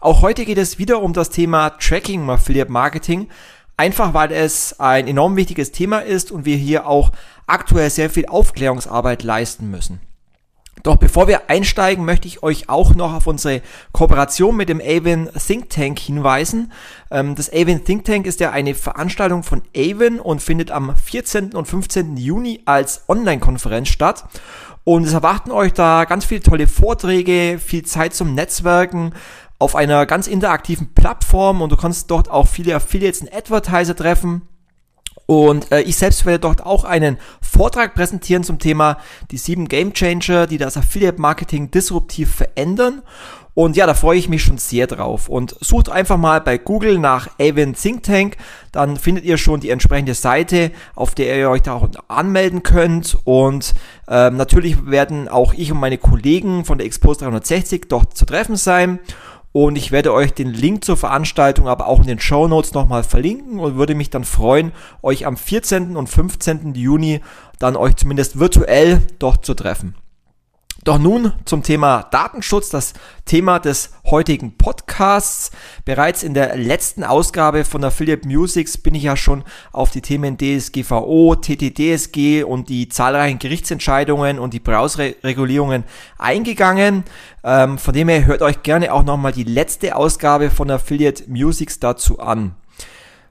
Auch heute geht es wieder um das Thema Tracking Affiliate Marketing, einfach weil es ein enorm wichtiges Thema ist und wir hier auch aktuell sehr viel Aufklärungsarbeit leisten müssen. Doch bevor wir einsteigen, möchte ich euch auch noch auf unsere Kooperation mit dem Avon Think Tank hinweisen. Ähm, das Avon Think Tank ist ja eine Veranstaltung von Avon und findet am 14. und 15. Juni als Online-Konferenz statt. Und es erwarten euch da ganz viele tolle Vorträge, viel Zeit zum Netzwerken auf einer ganz interaktiven Plattform und du kannst dort auch viele Affiliates und Advertiser treffen. Und äh, ich selbst werde dort auch einen Vortrag präsentieren zum Thema die sieben Game Changer, die das Affiliate Marketing disruptiv verändern. Und ja, da freue ich mich schon sehr drauf. Und sucht einfach mal bei Google nach Avon Think Tank. Dann findet ihr schon die entsprechende Seite, auf der ihr euch da auch anmelden könnt. Und ähm, natürlich werden auch ich und meine Kollegen von der Expo 360 dort zu treffen sein. Und ich werde euch den Link zur Veranstaltung aber auch in den Show Notes nochmal verlinken und würde mich dann freuen, euch am 14. und 15. Juni dann euch zumindest virtuell dort zu treffen. Doch nun zum Thema Datenschutz, das Thema des heutigen Podcasts. Bereits in der letzten Ausgabe von Affiliate Musics bin ich ja schon auf die Themen DSGVO, TTDSG und die zahlreichen Gerichtsentscheidungen und die Browserregulierungen eingegangen. Ähm, von dem her hört euch gerne auch nochmal die letzte Ausgabe von Affiliate Musics dazu an.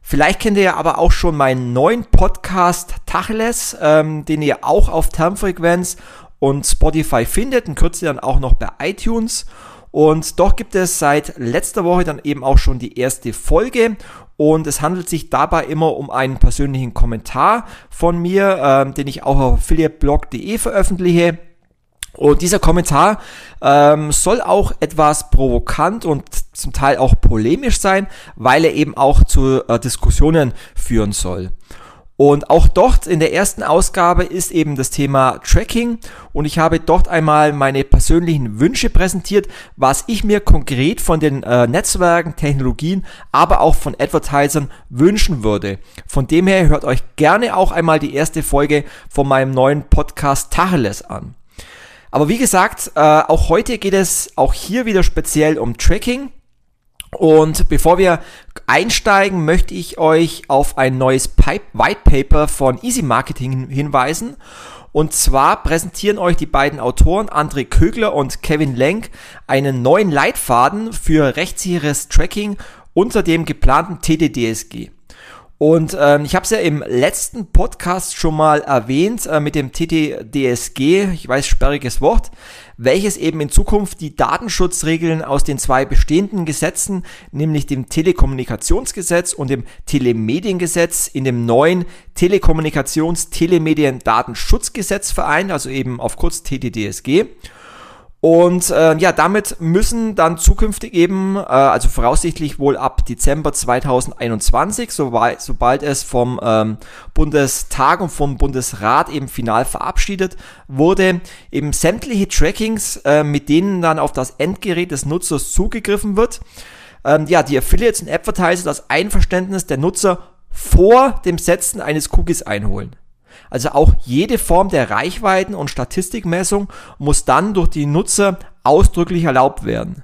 Vielleicht kennt ihr ja aber auch schon meinen neuen Podcast Tacheles, ähm, den ihr auch auf Termfrequenz und Spotify findet, in Kürze dann auch noch bei iTunes. Und doch gibt es seit letzter Woche dann eben auch schon die erste Folge und es handelt sich dabei immer um einen persönlichen Kommentar von mir, ähm, den ich auch auf affiliateblog.de veröffentliche. Und dieser Kommentar ähm, soll auch etwas provokant und zum Teil auch polemisch sein, weil er eben auch zu äh, Diskussionen führen soll. Und auch dort in der ersten Ausgabe ist eben das Thema Tracking und ich habe dort einmal meine persönlichen Wünsche präsentiert, was ich mir konkret von den äh, Netzwerken, Technologien, aber auch von Advertisern wünschen würde. Von dem her hört euch gerne auch einmal die erste Folge von meinem neuen Podcast Tacheles an. Aber wie gesagt, äh, auch heute geht es auch hier wieder speziell um Tracking. Und bevor wir einsteigen, möchte ich euch auf ein neues White Paper von Easy Marketing hinweisen. Und zwar präsentieren euch die beiden Autoren André Kögler und Kevin Lenk einen neuen Leitfaden für rechtssicheres Tracking unter dem geplanten TDDSG. Und ähm, ich habe es ja im letzten Podcast schon mal erwähnt äh, mit dem TTDSG, ich weiß sperriges Wort, welches eben in Zukunft die Datenschutzregeln aus den zwei bestehenden Gesetzen, nämlich dem Telekommunikationsgesetz und dem Telemediengesetz, in dem neuen Telekommunikations-Telemedien-Datenschutzgesetz vereint, also eben auf kurz TTDSG. Und äh, ja, damit müssen dann zukünftig eben, äh, also voraussichtlich wohl ab Dezember 2021, sobald, sobald es vom ähm, Bundestag und vom Bundesrat eben final verabschiedet wurde, eben sämtliche Trackings, äh, mit denen dann auf das Endgerät des Nutzers zugegriffen wird, ähm, ja, die Affiliates und Advertiser das Einverständnis der Nutzer vor dem Setzen eines Cookies einholen. Also auch jede Form der Reichweiten- und Statistikmessung muss dann durch die Nutzer ausdrücklich erlaubt werden.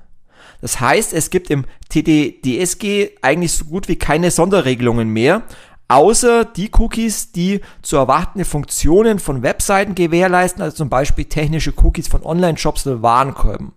Das heißt, es gibt im TDDSG eigentlich so gut wie keine Sonderregelungen mehr, außer die Cookies, die zu erwartende Funktionen von Webseiten gewährleisten, also zum Beispiel technische Cookies von Online-Shops oder Warenkolben.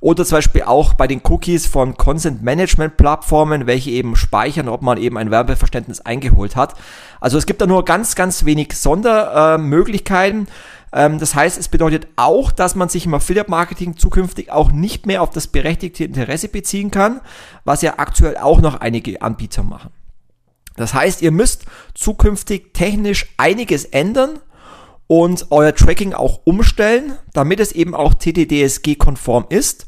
Oder zum Beispiel auch bei den Cookies von Consent Management Plattformen, welche eben speichern, ob man eben ein Werbeverständnis eingeholt hat. Also es gibt da nur ganz, ganz wenig Sondermöglichkeiten. Ähm, das heißt, es bedeutet auch, dass man sich im Affiliate Marketing zukünftig auch nicht mehr auf das berechtigte Interesse beziehen kann, was ja aktuell auch noch einige Anbieter machen. Das heißt, ihr müsst zukünftig technisch einiges ändern, und euer Tracking auch umstellen, damit es eben auch TTDSG-konform ist.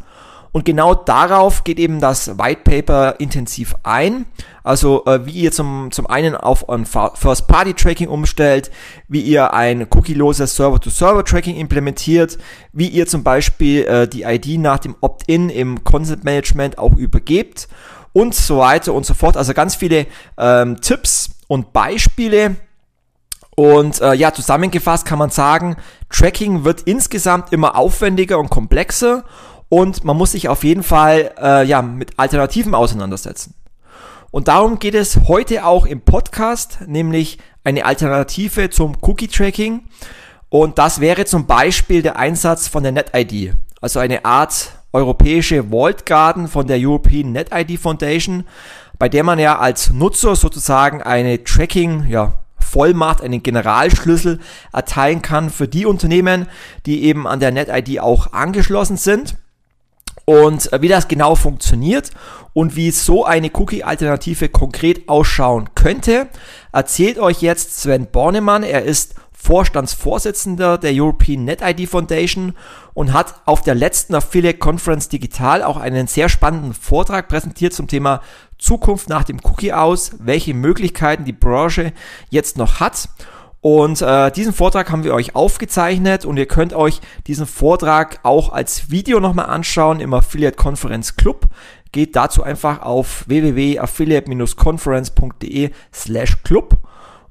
Und genau darauf geht eben das White Paper intensiv ein. Also äh, wie ihr zum, zum einen auf ein First-Party-Tracking umstellt, wie ihr ein cookieloses Server-to-Server-Tracking implementiert, wie ihr zum Beispiel äh, die ID nach dem Opt-in im Content Management auch übergebt und so weiter und so fort. Also ganz viele ähm, Tipps und Beispiele. Und äh, ja, zusammengefasst kann man sagen, Tracking wird insgesamt immer aufwendiger und komplexer und man muss sich auf jeden Fall äh, ja, mit Alternativen auseinandersetzen. Und darum geht es heute auch im Podcast, nämlich eine Alternative zum Cookie-Tracking. Und das wäre zum Beispiel der Einsatz von der NetID, also eine Art europäische Vault Garden von der European NetID Foundation, bei der man ja als Nutzer sozusagen eine Tracking, ja, Vollmacht, einen Generalschlüssel erteilen kann für die Unternehmen, die eben an der NetID auch angeschlossen sind. Und äh, wie das genau funktioniert und wie so eine Cookie-Alternative konkret ausschauen könnte, erzählt euch jetzt Sven Bornemann. Er ist Vorstandsvorsitzender der European NetID Foundation und hat auf der letzten Affiliate Conference Digital auch einen sehr spannenden Vortrag präsentiert zum Thema Zukunft nach dem Cookie aus, welche Möglichkeiten die Branche jetzt noch hat. Und äh, diesen Vortrag haben wir euch aufgezeichnet und ihr könnt euch diesen Vortrag auch als Video nochmal anschauen im Affiliate Conference Club. Geht dazu einfach auf www.affiliate-conference.de slash club.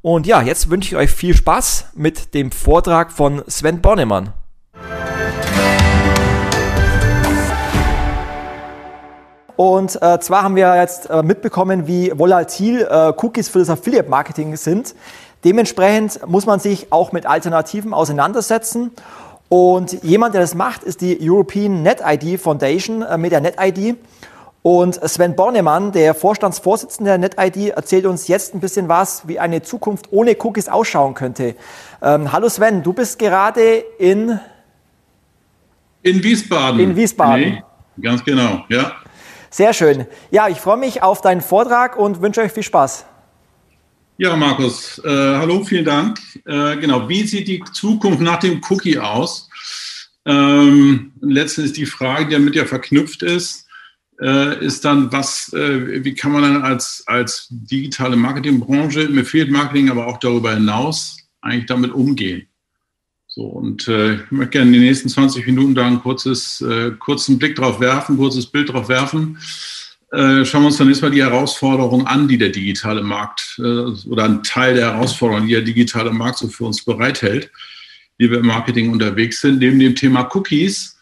Und ja, jetzt wünsche ich euch viel Spaß mit dem Vortrag von Sven Bornemann. Und äh, zwar haben wir jetzt äh, mitbekommen, wie volatil äh, Cookies für das Affiliate-Marketing sind. Dementsprechend muss man sich auch mit Alternativen auseinandersetzen. Und jemand, der das macht, ist die European NetID Foundation äh, mit der NetID. Und Sven Bornemann, der Vorstandsvorsitzende der NetID, erzählt uns jetzt ein bisschen was, wie eine Zukunft ohne Cookies ausschauen könnte. Ähm, hallo Sven, du bist gerade in... In Wiesbaden. In Wiesbaden. Nee, ganz genau, ja. Sehr schön. Ja, ich freue mich auf deinen Vortrag und wünsche euch viel Spaß. Ja, Markus, äh, hallo, vielen Dank. Äh, genau, wie sieht die Zukunft nach dem Cookie aus? Ähm, letztens die Frage, die damit ja verknüpft ist, ist dann, was, äh, wie kann man dann als, als digitale Marketingbranche, mir fehlt Marketing, aber auch darüber hinaus eigentlich damit umgehen? So, und äh, ich möchte gerne in den nächsten 20 Minuten da ein kurzes, äh, kurzen Blick drauf werfen, kurzes Bild drauf werfen. Äh, schauen wir uns dann erstmal die Herausforderungen an, die der digitale Markt äh, oder ein Teil der Herausforderungen, die der digitale Markt so für uns bereithält, wie wir im Marketing unterwegs sind. Neben dem Thema Cookies äh,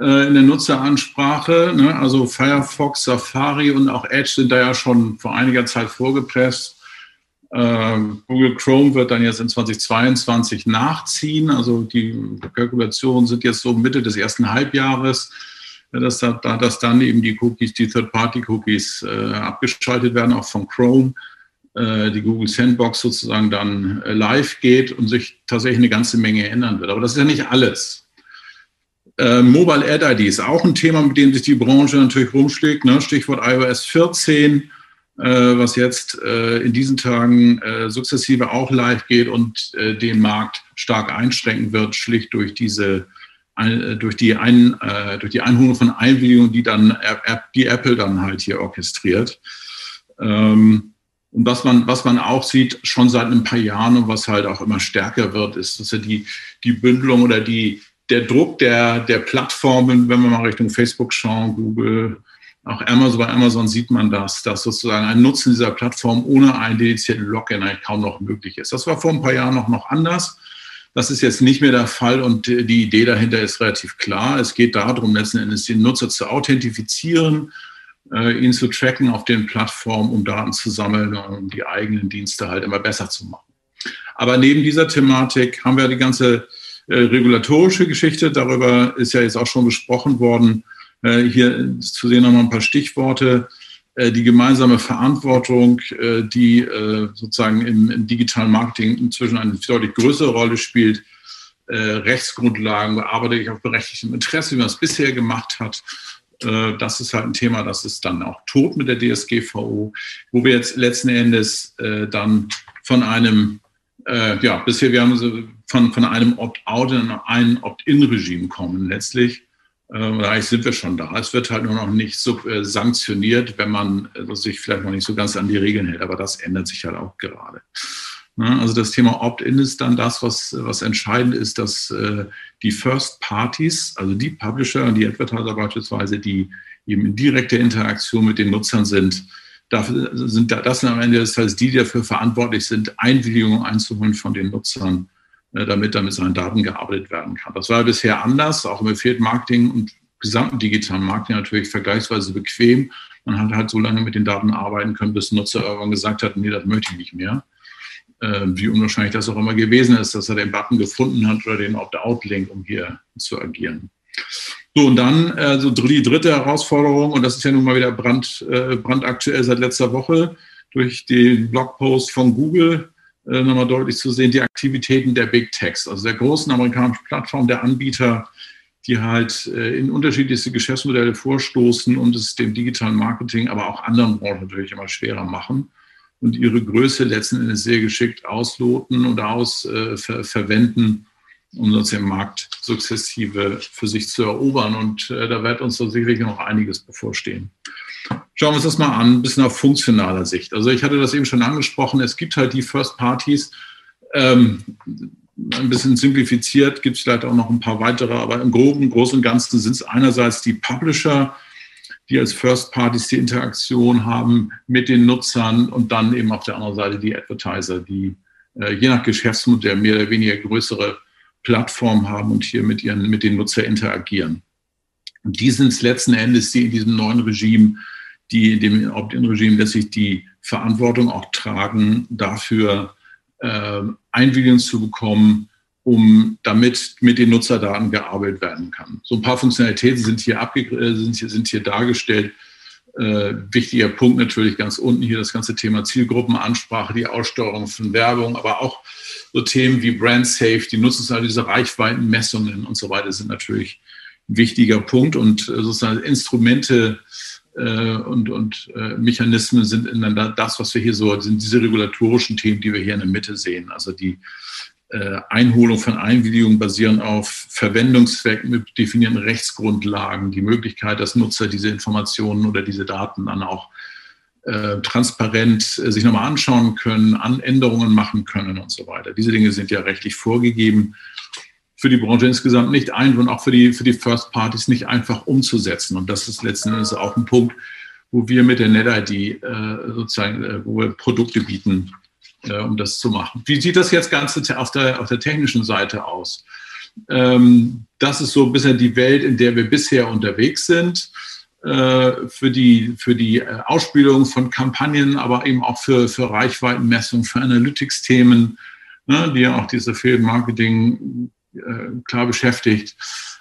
in der Nutzeransprache, ne, also Firefox, Safari und auch Edge sind da ja schon vor einiger Zeit vorgepresst. Ähm, Google Chrome wird dann jetzt in 2022 nachziehen. Also die Kalkulationen sind jetzt so Mitte des ersten Halbjahres dass, da, dass dann eben die Cookies, die Third-Party-Cookies äh, abgeschaltet werden, auch von Chrome, äh, die Google Sandbox sozusagen dann äh, live geht und sich tatsächlich eine ganze Menge ändern wird. Aber das ist ja nicht alles. Äh, Mobile Ad ID ist auch ein Thema, mit dem sich die Branche natürlich rumschlägt. Ne? Stichwort iOS 14, äh, was jetzt äh, in diesen Tagen sukzessive auch live geht und den Markt stark einschränken wird, schlicht durch diese äh, durch die, Ein, äh, durch die Einholung von Einwilligungen, die dann die Apple dann halt hier orchestriert. Ähm, und was man, was man auch sieht, schon seit ein paar Jahren und was halt auch immer stärker wird, ist, dass ja die, die Bündelung oder die, der Druck der, der Plattformen, wenn wir mal Richtung Facebook schauen, Google, auch Amazon, bei Amazon sieht man das, dass sozusagen ein Nutzen dieser Plattform ohne einen dedizierten Login eigentlich kaum noch möglich ist. Das war vor ein paar Jahren noch, noch anders. Das ist jetzt nicht mehr der Fall und die Idee dahinter ist relativ klar. Es geht darum, letzten Endes den Nutzer zu authentifizieren, äh, ihn zu tracken auf den Plattformen, um Daten zu sammeln und um die eigenen Dienste halt immer besser zu machen. Aber neben dieser Thematik haben wir die ganze regulatorische Geschichte. Darüber ist ja jetzt auch schon gesprochen worden. Äh, hier zu sehen nochmal ein paar Stichworte. Äh, die gemeinsame Verantwortung, äh, die äh, sozusagen im, im, digitalen Marketing inzwischen eine deutlich größere Rolle spielt. Rechtsgrundlagen bearbeite ich auf berechtigtem Interesse, wie man es bisher gemacht hat. Das ist halt ein Thema, das ist dann auch tot mit der DSGVO, wo wir jetzt letzten Endes dann von einem, ja, bisher wir haben von, von einem Opt-out in ein Opt-in-Regime kommen letztlich Ähm, eigentlich sind wir schon da. Es wird halt nur noch nicht so äh, sanktioniert, wenn man äh, sich vielleicht noch nicht so ganz an die Regeln hält. Aber das ändert sich halt auch gerade. Ne? Also das Thema Opt-in ist dann das, was, was entscheidend ist, dass äh, die First Parties, also die Publisher und die Advertiser beispielsweise, die eben in direkter Interaktion mit den Nutzern sind, dafür sind das sind am Ende des Tages die, die dafür verantwortlich sind, Einwilligungen einzuholen von den Nutzern damit damit seinen Daten gearbeitet werden kann. Das war bisher anders, auch im Affiliate Marketing und gesamten digitalen Marketing natürlich vergleichsweise bequem. Man hat halt so lange mit den Daten arbeiten können, bis Nutzer irgendwann gesagt hat, nee, das möchte ich nicht mehr. Äh, wie unwahrscheinlich das auch immer gewesen ist, dass er den Button gefunden hat oder den Opt-out-Link, um hier zu agieren. So, und dann äh, die dritte Herausforderung, und das ist ja nun mal wieder brand, äh, brandaktuell seit letzter Woche, durch den Blogpost von Google nochmal deutlich zu sehen, die Aktivitäten der Big Techs, also der großen amerikanischen Plattform, der Anbieter, die halt äh, in unterschiedlichste Geschäftsmodelle vorstoßen und es dem digitalen Marketing, aber auch anderen Branchen natürlich immer schwerer machen und ihre Größe letzten Endes sehr geschickt ausloten und aus äh, um uns den Markt sukzessive für sich zu erobern. Und äh, da wird uns sicherlich noch einiges bevorstehen. Schauen wir uns das mal an, ein bisschen auf funktionaler Sicht. Also ich hatte das eben schon angesprochen, es gibt halt die First Parties, ähm, ein bisschen simplifiziert, gibt es vielleicht auch noch ein paar weitere, aber im Groben, Großen und Ganzen sind es einerseits die Publisher, die als First Parties die Interaktion haben mit den Nutzern und dann eben auf der anderen Seite die Advertiser, die äh, je nach Geschäftsmodell mehr oder weniger größere Plattformen haben und hier mit, ihren, mit den Nutzern interagieren. Und die sind es letzten Endes, die in diesem neuen Regime, die in dem Opt-in-Regime letztlich die Verantwortung auch tragen, dafür äh, Einwilligung zu bekommen, um damit mit den Nutzerdaten gearbeitet werden kann. So ein paar Funktionalitäten sind hier, abge sind hier, sind hier dargestellt. Äh, wichtiger Punkt natürlich ganz unten hier das ganze Thema Zielgruppenansprache, die Aussteuerung von Werbung, aber auch so Themen wie Brand Safe, die Nutzungszahl, diese Reichweitenmessungen und so weiter sind natürlich ein wichtiger Punkt und äh, sozusagen Instrumente äh, und, und äh, Mechanismen sind in das, was wir hier so, sind diese regulatorischen Themen, die wir hier in der Mitte sehen. Also die äh, Einholung von Einwilligungen basieren auf Verwendungszwecken mit definierten Rechtsgrundlagen, die Möglichkeit, dass Nutzer diese Informationen oder diese Daten dann auch äh, transparent äh, sich nochmal anschauen können, an Änderungen machen können und so weiter. Diese Dinge sind ja rechtlich vorgegeben. Für die Branche insgesamt nicht einfach und auch für die, für die First Parties nicht einfach umzusetzen. Und das ist letzten Endes auch ein Punkt, wo wir mit der NetID äh, sozusagen, äh, wo wir Produkte bieten, äh, um das zu machen. Wie sieht das jetzt Ganze auf der, auf der technischen Seite aus? Ähm, das ist so ein bisschen die Welt, in der wir bisher unterwegs sind. Äh, für die, für die äh, Ausspielung von Kampagnen, aber eben auch für, für Reichweitenmessung, für Analytics-Themen, ne, die ja auch diese Fehlmarketing klar beschäftigt.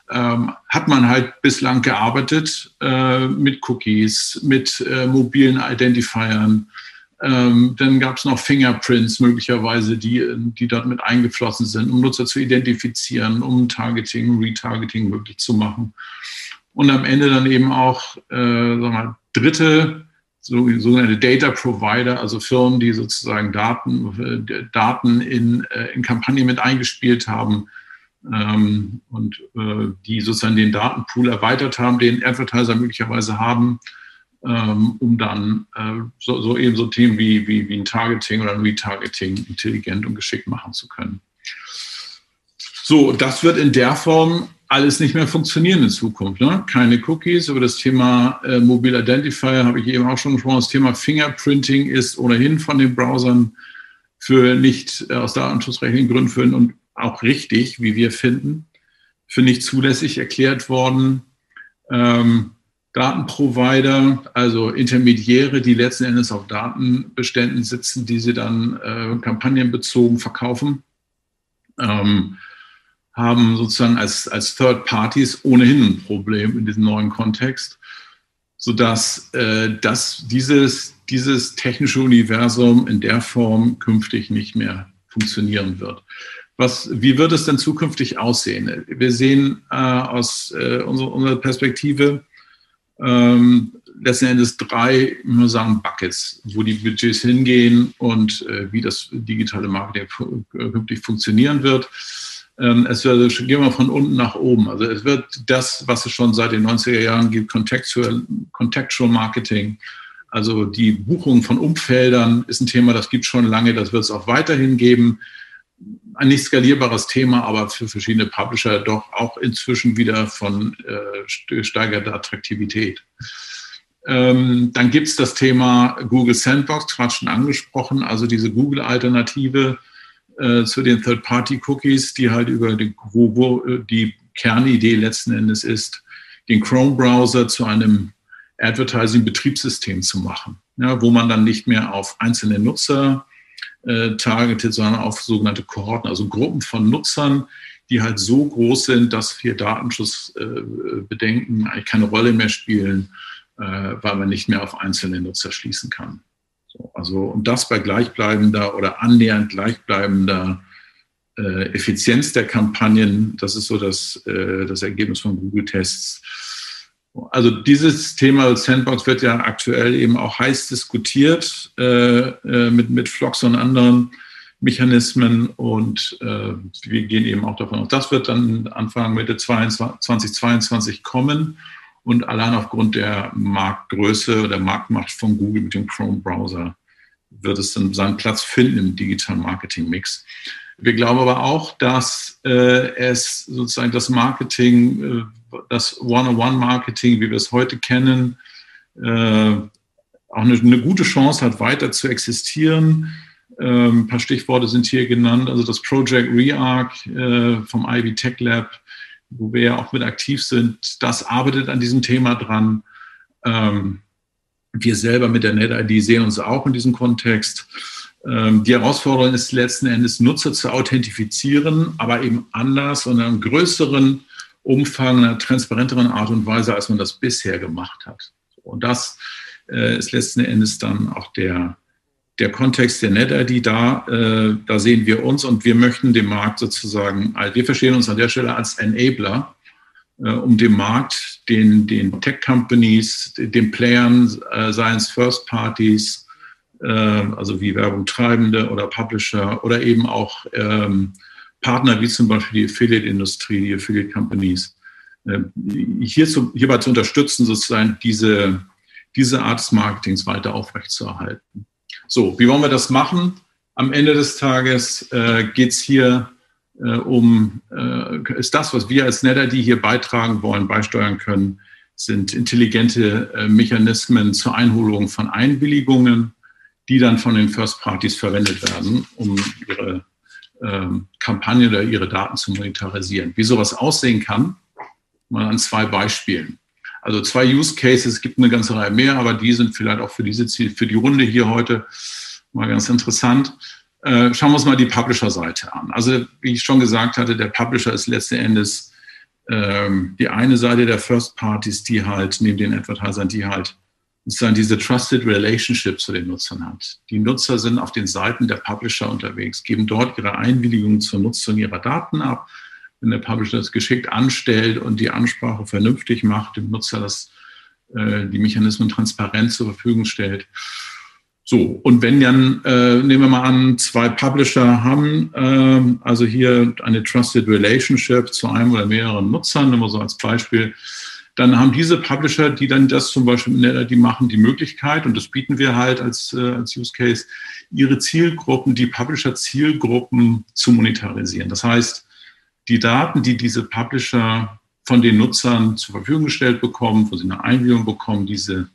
Ähm, hat man halt bislang gearbeitet äh, mit Cookies, mit äh, mobilen Identifiern, ähm, dann gab es noch Fingerprints möglicherweise, die, die dort mit eingeflossen sind, um Nutzer zu identifizieren, um Targeting, Retargeting möglich zu machen. Und am Ende dann eben auch äh, sagen wir mal, dritte, so, sogenannte Data Provider, also Firmen, die sozusagen Daten, äh, Daten in, äh, in Kampagnen mit eingespielt haben ähm, und äh, die sozusagen den Datenpool erweitert haben, den Advertiser möglicherweise haben ähm, um dann äh, so, so, eben so Themen wie, wie, wie ein Targeting oder ein Retargeting intelligent und geschickt machen zu können. So, das wird in der Form alles nicht mehr funktionieren in Zukunft. Ne? Keine Cookies. Über das Thema äh, Mobile Identifier habe ich eben auch schon gesprochen. Das Thema Fingerprinting ist ohnehin von den Browsern für nicht äh, aus datenschutzrechtlichen Gründen für, und auch richtig, wie wir finden, für nicht zulässig erklärt worden. Ähm, Datenprovider, also Intermediäre, die letzten Endes auf Datenbeständen sitzen, die sie dann äh, kampagnenbezogen verkaufen, ähm, haben sozusagen als, als Third Parties ohnehin ein Problem in diesem neuen Kontext, sodass äh, dass dieses, dieses technische Universum in der Form künftig nicht mehr funktionieren wird. Was, wie wird es denn zukünftig aussehen? Wir sehen äh, aus äh, unserer, unserer Perspektive, ähm, letzten Endes drei, muss sagen, Buckets, wo die Budgets hingehen und äh, wie das digitale Marketing künftig funktionieren wird. Ähm, es wird, gehen wir von unten nach oben. Also es wird das, was es schon seit den 90er Jahren gibt, Contextual, Contextual Marketing, also die Buchung von Umfeldern ist ein Thema, das gibt schon lange, das wird es auch weiterhin geben. Ein nicht skalierbares Thema, aber für verschiedene Publisher doch auch inzwischen wieder von äh, steigerter Attraktivität. Ähm, dann gibt es das Thema Google Sandbox, gerade schon angesprochen, also diese Google-Alternative äh, zu den Third-Party-Cookies, die halt über die, wo, wo äh, die Kernidee letzten Endes ist, den Chrome-Browser zu einem Advertising-Betriebssystem zu machen, ja, wo man dann nicht mehr auf einzelne Nutzer äh, sondern auf sogenannte Kohorten, also Gruppen von Nutzern, die halt so groß sind, dass hier Datenschutzbedenken äh, eigentlich keine Rolle mehr spielen, äh, weil man nicht mehr auf einzelne Nutzer schließen kann. So, also und das bei gleichbleibender oder annähernd gleichbleibender äh, Effizienz der Kampagnen, das ist so das, das Ergebnis von Google-Tests also dieses Thema Sandbox wird ja aktuell eben auch heiß diskutiert äh, äh, mit, mit Flocks und anderen Mechanismen und äh, wir gehen eben auch davon aus, das wird dann Anfang Mitte 2022 kommen und allein aufgrund der Marktgröße oder Marktmacht von Google mit dem Chrome-Browser wird es dann seinen Platz finden im digitalen Marketing-Mix. Wir glauben aber auch, dass äh, es sozusagen das Marketing, äh, das One-on-One-Marketing, wie wir es heute kennen, äh, auch eine, eine, gute Chance hat, weiter zu existieren. Ähm, ein paar Stichworte sind hier genannt. Also das Project ReArc äh, vom Ivy Tech Lab, wo wir ja auch mit aktiv sind, das arbeitet an diesem Thema dran. Ähm, wir selber mit der NetID sehen uns auch in diesem Kontext. Ähm, die Herausforderung ist letzten Endes, Nutzer zu authentifizieren, aber eben anders und in einem größeren Umfang, einer transparenteren Art und Weise, als man das bisher gemacht hat. Und das äh, ist letzten Endes dann auch der, der Kontext der NetID da. Äh, da sehen wir uns und wir möchten dem Markt sozusagen, also wir verstehen uns an der Stelle als Enabler, äh, um dem Markt, den, den Tech-Companies, den Playern, seien es First Parties, ähm, also wie Werbung Treibende oder Publisher oder eben auch ähm, Partner wie zum Beispiel die Affiliate-Industrie, die Affiliate-Companies, äh, hierzu, hierbei zu unterstützen, sozusagen diese, diese Art des Marketings weiter aufrechtzuerhalten. So, wie wollen wir das machen? Am Ende des Tages äh, geht es hier äh, um, äh, ist das, was wir als NetID hier beitragen wollen, beisteuern können, sind intelligente äh, Mechanismen zur Einholung von Einwilligungen, die dann von den First Parties verwendet werden, um ihre ähm, Kampagne oder ihre Daten zu monetarisieren. Wie sowas aussehen kann, mal an zwei Beispielen. Also zwei Use Cases, es gibt eine ganze Reihe mehr, aber die sind vielleicht auch für diese Ziel, für die Runde hier heute mal ganz interessant. Äh, schauen wir uns mal die Publisher-Seite an. Also wie ich schon gesagt hatte, der Publisher ist letzten Endes ähm, die eine Seite der First Parties, die halt neben den Advertisern, die halt sozusagen diese Trusted Relationship zu den Nutzern hat. Die Nutzer sind auf den Seiten der Publisher unterwegs, geben dort ihre Einwilligung zur Nutzung ihrer Daten ab. Wenn der Publisher das geschickt anstellt und die Ansprache vernünftig macht, dem Nutzer das, äh, die Mechanismen transparent zur Verfügung stellt. So, und wenn dann, äh, nehmen wir mal an, zwei Publisher haben, äh, also hier eine Trusted Relationship zu einem oder mehreren Nutzern, nehmen wir so als Beispiel, dann haben diese Publisher, die dann das zum Beispiel, die machen die Möglichkeit, und das bieten wir halt als, äh, als Use Case, ihre Zielgruppen, die Publisher-Zielgruppen zu monetarisieren. Das heißt, die Daten, die diese Publisher von den Nutzern zur Verfügung gestellt bekommen, wo sie eine Einwilligung bekommen, diese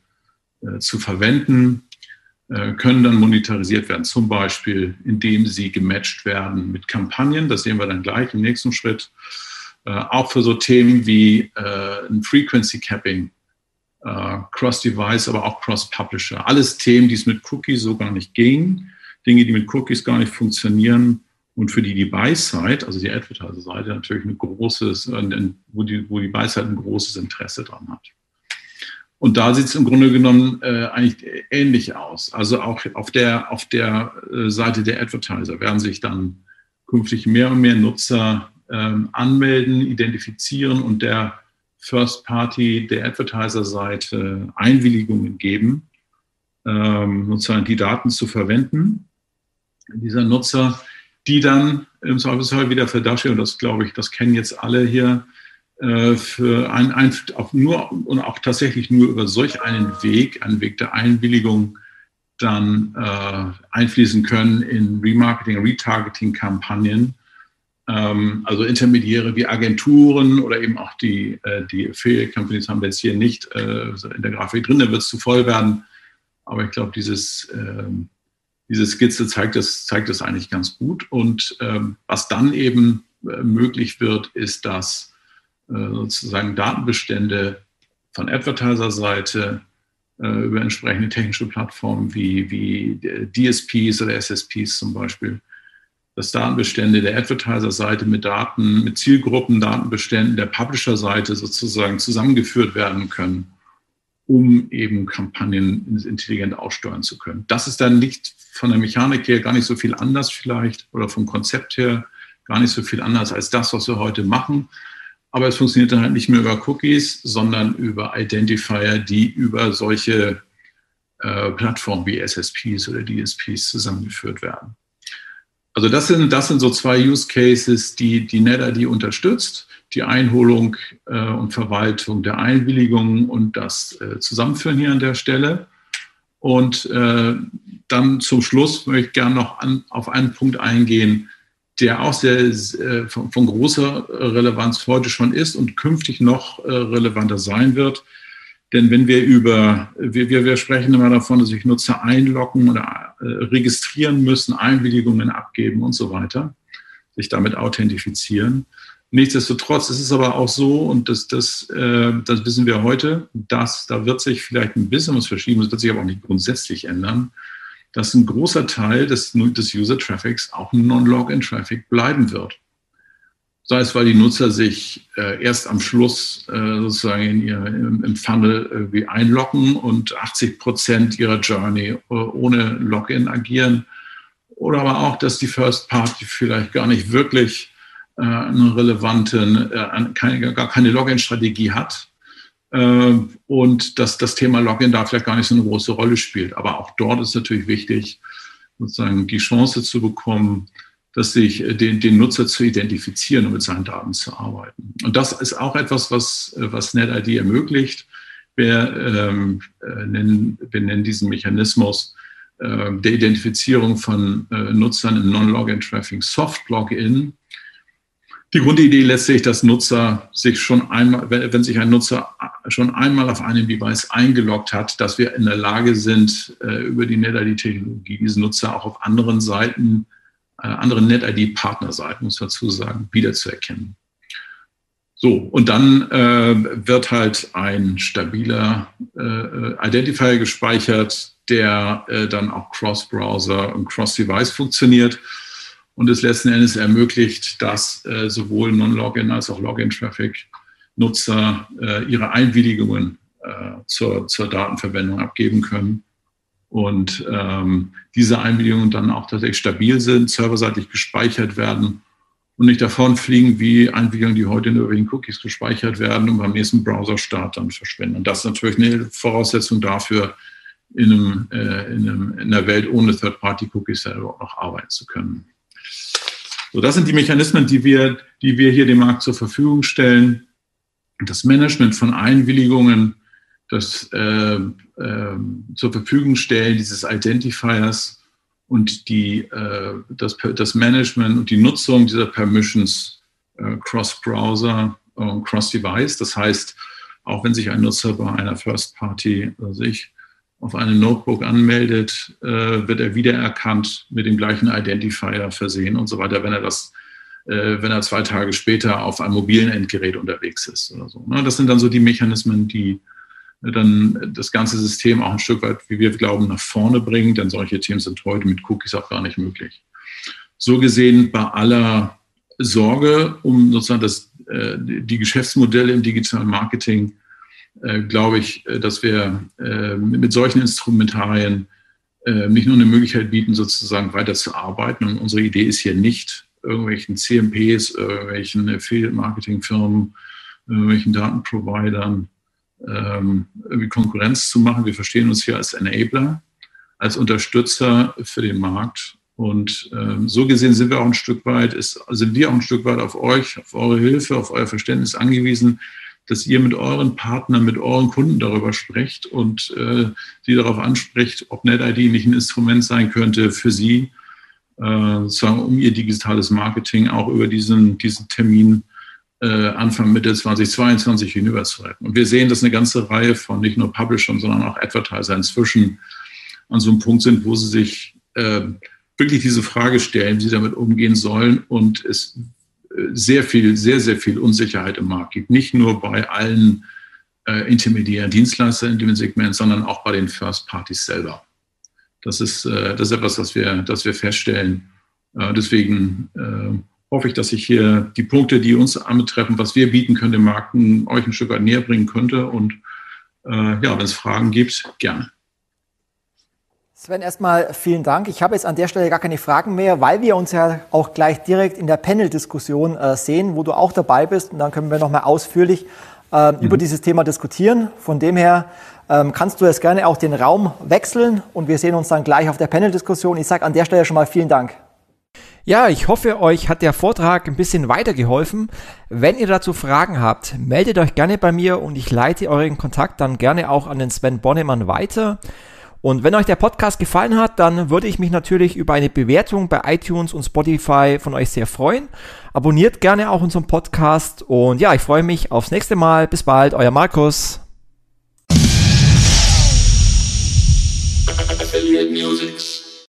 äh, zu verwenden, äh, können dann monetarisiert werden. Zum Beispiel, indem sie gematcht werden mit Kampagnen. Das sehen wir dann gleich im nächsten Schritt. Äh, auch für so Themen wie äh, ein Frequency Capping, äh, Cross-Device, aber auch Cross-Publisher. Alles Themen, die es mit Cookies so gar nicht ging, Dinge, die mit Cookies gar nicht funktionieren und für die die Buy-Side, also die Advertiser-Seite, natürlich ein großes, wo die, wo die Buy-Side ein großes Interesse dran hat. Und da sieht es im Grunde genommen äh, eigentlich ähnlich aus. Also auch auf der, auf der Seite der Advertiser werden sich dann künftig mehr und mehr Nutzer ähm, anmelden, identifizieren und der First Party, der Advertiser-Seite Einwilligungen geben, ähm, sozusagen die Daten zu verwenden. Dieser Nutzer die dann im Zweifelsfall wieder für Dashi, und das glaube ich, das kennen jetzt alle hier, äh, für ein, ein, auch nur und auch tatsächlich nur über solch einen Weg, einen Weg der Einwilligung, dann äh, einfließen können in Remarketing, Retargeting-Kampagnen. Ähm, also Intermediäre wie Agenturen oder eben auch die, äh, die Affiliate-Companies haben wir jetzt hier nicht äh, in der Grafik drin, da wird es zu voll werden. Aber ich glaube, dieses, ähm, diese Skizze zeigt das, zeigt das eigentlich ganz gut. Und ähm, was dann eben äh, möglich wird, ist, dass sozusagen Datenbestände von Advertiser-Seite über entsprechende technische Plattformen wie, wie DSPs oder SSPs zum Beispiel, dass Datenbestände der Advertiser-Seite mit Daten, mit Zielgruppen, Datenbeständen der Publisher-Seite sozusagen zusammengeführt werden können, um eben Kampagnen intelligent aussteuern zu können. Das ist dann nicht von der Mechanik her gar nicht so viel anders vielleicht oder vom Konzept her gar nicht so viel anders als das, was wir heute machen. Aber es funktioniert dann halt nicht mehr über Cookies, sondern über Identifier, die über solche äh, Plattformen wie SSPs oder DSPs zusammengeführt werden. Also das sind, das sind so zwei Use Cases, die die NetID unterstützt. Die Einholung äh, und Verwaltung der Einwilligungen und das äh, Zusammenführen hier an der Stelle. Und äh, dann zum Schluss möchte ich gerne noch an, auf einen Punkt eingehen, der auch sehr äh, von, von, großer Relevanz heute schon ist und künftig noch äh, relevanter sein wird. Denn wenn wir über, wir, wir, wir sprechen immer davon, dass sich Nutzer einloggen oder äh, registrieren müssen, Einwilligungen abgeben und so weiter, sich damit authentifizieren. Nichtsdestotrotz ist es aber auch so, und das, das, äh, das wissen wir heute, dass da wird sich vielleicht ein bisschen was verschieben, das wird sich aber auch nicht grundsätzlich ändern, dass ein großer Teil des, des User-Traffics auch Non-Login-Traffic bleiben wird. Sei es, weil die Nutzer sich äh, erst am Schluss äh, sozusagen in ihr, im, im Funnel irgendwie einloggen und 80 Prozent ihrer Journey äh, ohne Login agieren. Oder aber auch, dass die First Party vielleicht gar nicht wirklich äh, eine relevante, äh, keine, gar keine Login-Strategie hat, äh, und dass das Thema Login da vielleicht gar nicht so eine große Rolle spielt. Aber auch dort ist natürlich wichtig, sozusagen die Chance zu bekommen, dass sich äh, den, den Nutzer zu identifizieren und mit seinen Daten zu arbeiten. Und das ist auch etwas, was, äh, was NetID ermöglicht. Wir, ähm, nennen, wir nennen diesen Mechanismus äh, der Identifizierung von äh, Nutzern im Non-Login-Traffic Soft-Login. Die Grundidee letztlich, dass Nutzer sich schon einmal, wenn sich ein Nutzer schon einmal auf einem Device eingeloggt hat, dass wir in der Lage sind, äh, über die NetID-Technologie diesen Nutzer auch auf anderen Seiten, äh, anderen NetID-Partnerseiten, muss man dazu sagen, wiederzuerkennen. So, und dann äh, wird halt ein stabiler äh, Identifier gespeichert, der äh, dann auch Cross-Browser und Cross-Device funktioniert und es letzten Endes ermöglicht, dass äh, sowohl Non-Login als auch Login-Traffic Nutzer äh, ihre Einwilligungen äh, zur, zur Datenverwendung abgeben können und ähm, diese Einwilligungen dann auch tatsächlich stabil sind, serverseitig gespeichert werden und nicht davon fliegen wie Einwilligungen, die heute in irgendwelchen Cookies gespeichert werden und beim nächsten Browser-Start dann verschwinden. Und das ist natürlich eine Voraussetzung dafür, in, einem, äh, in, einem, in einer Welt ohne Third-Party-Cookies selber noch arbeiten zu können. So, das sind die Mechanismen, die wir, die wir hier dem Markt zur Verfügung stellen. Das Management von Einwilligungen, das äh, zur Verfügung stellen dieses Identifiers und die, äh, das, das Management und die Nutzung dieser Permissions äh, cross-Browser und cross-Device. Das heißt, auch wenn sich ein Nutzer bei einer First Party sich auf einem Notebook anmeldet, äh, wird er wiedererkannt mit dem gleichen Identifier versehen und so weiter, wenn er das, äh, wenn er zwei Tage später auf einem mobilen Endgerät unterwegs ist oder so. Ne? Das sind dann so die Mechanismen, die dann das ganze System auch ein Stück weit, wie wir glauben, nach vorne bringen, denn solche Themen sind heute mit Cookies auch gar nicht möglich. So gesehen bei aller Sorge um sozusagen das, äh, die Geschäftsmodelle im digitalen Marketing äh, glaube ich, äh, dass wir mit solchen Instrumentarien nicht nur eine Möglichkeit bieten, sozusagen weiterzuarbeiten. Und unsere Idee ist hier nicht, irgendwelchen CMPs, irgendwelchen Affiliate-Marketing-Firmen, irgendwelchen Datenprovidern ähm, Konkurrenz zu machen. Wir verstehen uns hier als Enabler, als Unterstützer für den Markt Und ähm, so gesehen sind wir auch ein Stück weit, ist, sind wir auch ein Stück weit auf euch, auf eure Hilfe, auf euer Verständnis angewiesen, dass ihr mit euren Partnern, mit euren Kunden darüber sprecht und äh, sie darauf anspricht, ob NetID nicht ein Instrument sein könnte für sie, äh, sozusagen um ihr digitales Marketing auch über diesen, diesen Termin Anfang Mitte 2022 hinüberzuretten. Und wir sehen, dass eine ganze Reihe von nicht nur Publishern, sondern auch Advertiser inzwischen an so einem Punkt sind, wo sie sich äh, wirklich diese Frage stellen, wie sie damit umgehen sollen und es äh, sehr viel, sehr, sehr viel Unsicherheit im Markt gibt. Nicht nur bei allen äh, intermediären Dienstleistern in dem Segment, sondern auch bei den First Parties selber. Das ist, äh, das ist etwas, das wir, das wir feststellen. Äh, deswegen äh, hoffe ich, dass ich hier die Punkte, die uns anbetreffen, was wir bieten können, den Marken, euch ein Stück weit näher bringen könnte. Und äh, ja, wenn es Fragen gibt, gerne. Sven, erstmal vielen Dank. Ich habe jetzt an der Stelle gar keine Fragen mehr, weil wir uns ja auch gleich direkt in der Panel-Diskussion äh, sehen, wo du auch dabei bist. Und dann können wir nochmal ausführlich äh, mhm. über dieses Thema diskutieren. Von dem her ähm, kannst du jetzt gerne auch den Raum wechseln und wir sehen uns dann gleich auf der Panel-Diskussion. Ich sage an der Stelle schon mal vielen Dank. Ja, ich hoffe, euch hat der Vortrag ein bisschen weitergeholfen. Wenn ihr dazu Fragen habt, meldet euch gerne bei mir und ich leite euren Kontakt dann gerne auch an den Sven Bonnemann weiter. Und wenn euch der Podcast gefallen hat, dann würde ich mich natürlich über eine Bewertung bei iTunes und Spotify von euch sehr freuen. Abonniert gerne auch unseren Podcast und ja, ich freue mich aufs nächste Mal. Bis bald, euer Markus. Affiliate Music.